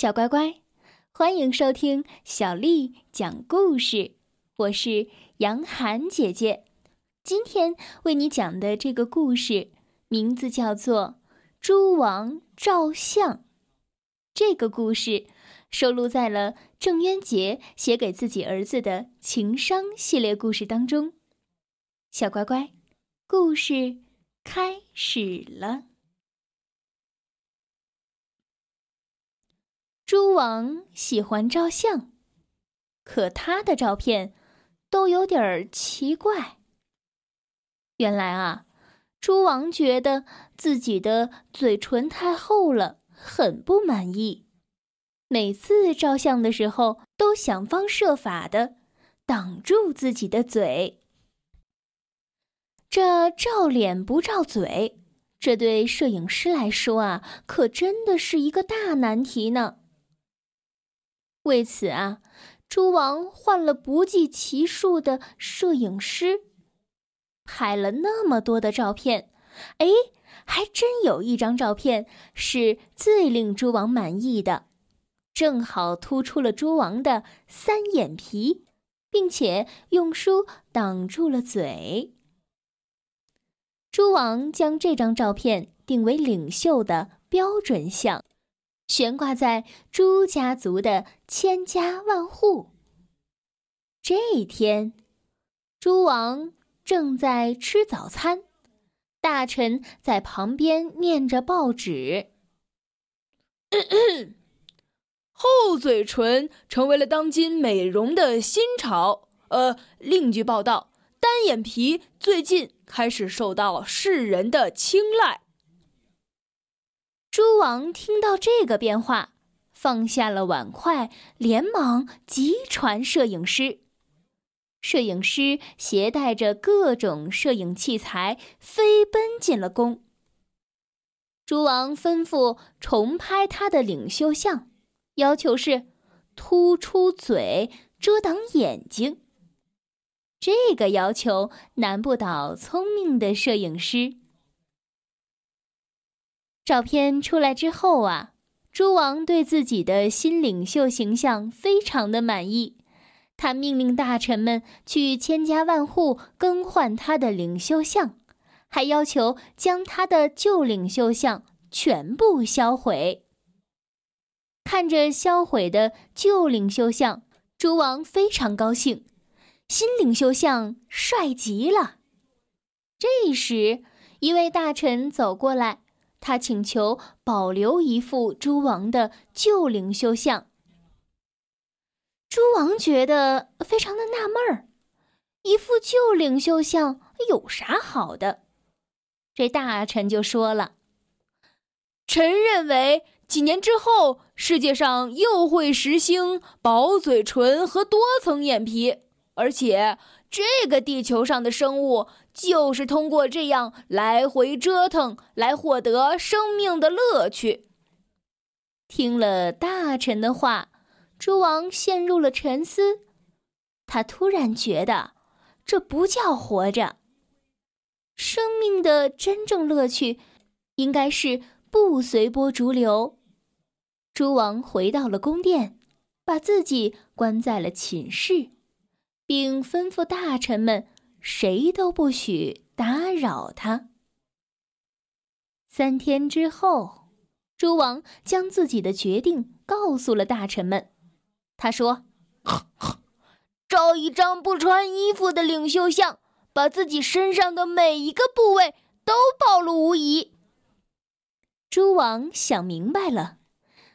小乖乖，欢迎收听小丽讲故事。我是杨涵姐姐，今天为你讲的这个故事名字叫做《猪王照相》。这个故事收录在了郑渊洁写给自己儿子的情商系列故事当中。小乖乖，故事开始了。猪王喜欢照相，可他的照片都有点儿奇怪。原来啊，猪王觉得自己的嘴唇太厚了，很不满意。每次照相的时候，都想方设法的挡住自己的嘴。这照脸不照嘴，这对摄影师来说啊，可真的是一个大难题呢。为此啊，猪王换了不计其数的摄影师，拍了那么多的照片，哎，还真有一张照片是最令猪王满意的，正好突出了猪王的三眼皮，并且用书挡住了嘴。猪王将这张照片定为领袖的标准像。悬挂在朱家族的千家万户。这一天，猪王正在吃早餐，大臣在旁边念着报纸。厚嘴唇成为了当今美容的新潮。呃，另据报道，单眼皮最近开始受到世人的青睐。猪王听到这个变化，放下了碗筷，连忙急传摄影师。摄影师携带着各种摄影器材，飞奔进了宫。猪王吩咐重拍他的领袖像，要求是突出嘴，遮挡眼睛。这个要求难不倒聪明的摄影师。照片出来之后啊，猪王对自己的新领袖形象非常的满意，他命令大臣们去千家万户更换他的领袖像，还要求将他的旧领袖像全部销毁。看着销毁的旧领袖像，猪王非常高兴，新领袖像帅极了。这时，一位大臣走过来。他请求保留一副猪王的旧领袖像。猪王觉得非常的纳闷儿，一副旧领袖像有啥好的？这大臣就说了：“臣认为几年之后，世界上又会实行薄嘴唇和多层眼皮，而且这个地球上的生物。”就是通过这样来回折腾来获得生命的乐趣。听了大臣的话，猪王陷入了沉思。他突然觉得，这不叫活着。生命的真正乐趣，应该是不随波逐流。猪王回到了宫殿，把自己关在了寝室，并吩咐大臣们。谁都不许打扰他。三天之后，诸王将自己的决定告诉了大臣们。他说：“ 照一张不穿衣服的领袖像，把自己身上的每一个部位都暴露无遗。”诸王想明白了，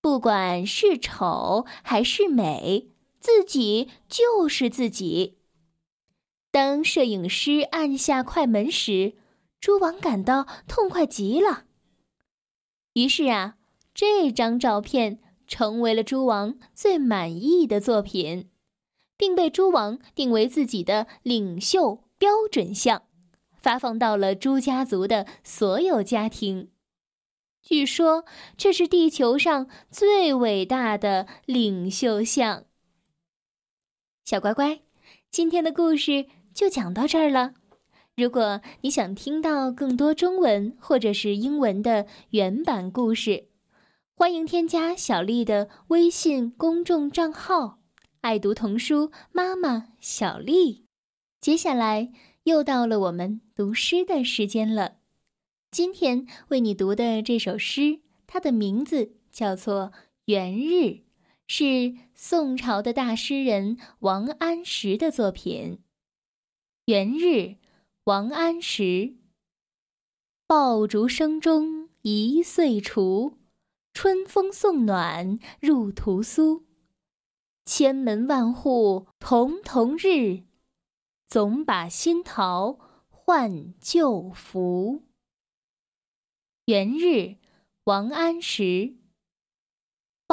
不管是丑还是美，自己就是自己。当摄影师按下快门时，猪王感到痛快极了。于是啊，这张照片成为了猪王最满意的作品，并被猪王定为自己的领袖标准像，发放到了猪家族的所有家庭。据说这是地球上最伟大的领袖像。小乖乖，今天的故事。就讲到这儿了。如果你想听到更多中文或者是英文的原版故事，欢迎添加小丽的微信公众账号“爱读童书妈妈小丽”。接下来又到了我们读诗的时间了。今天为你读的这首诗，它的名字叫做《元日》，是宋朝的大诗人王安石的作品。《元日》，王安石。爆竹声中一岁除。春风送暖入屠苏，千门万户曈曈日，总把新桃换旧符。元日，王安石。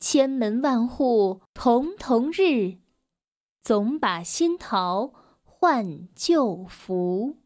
千门万户曈曈日，总把新桃换旧符。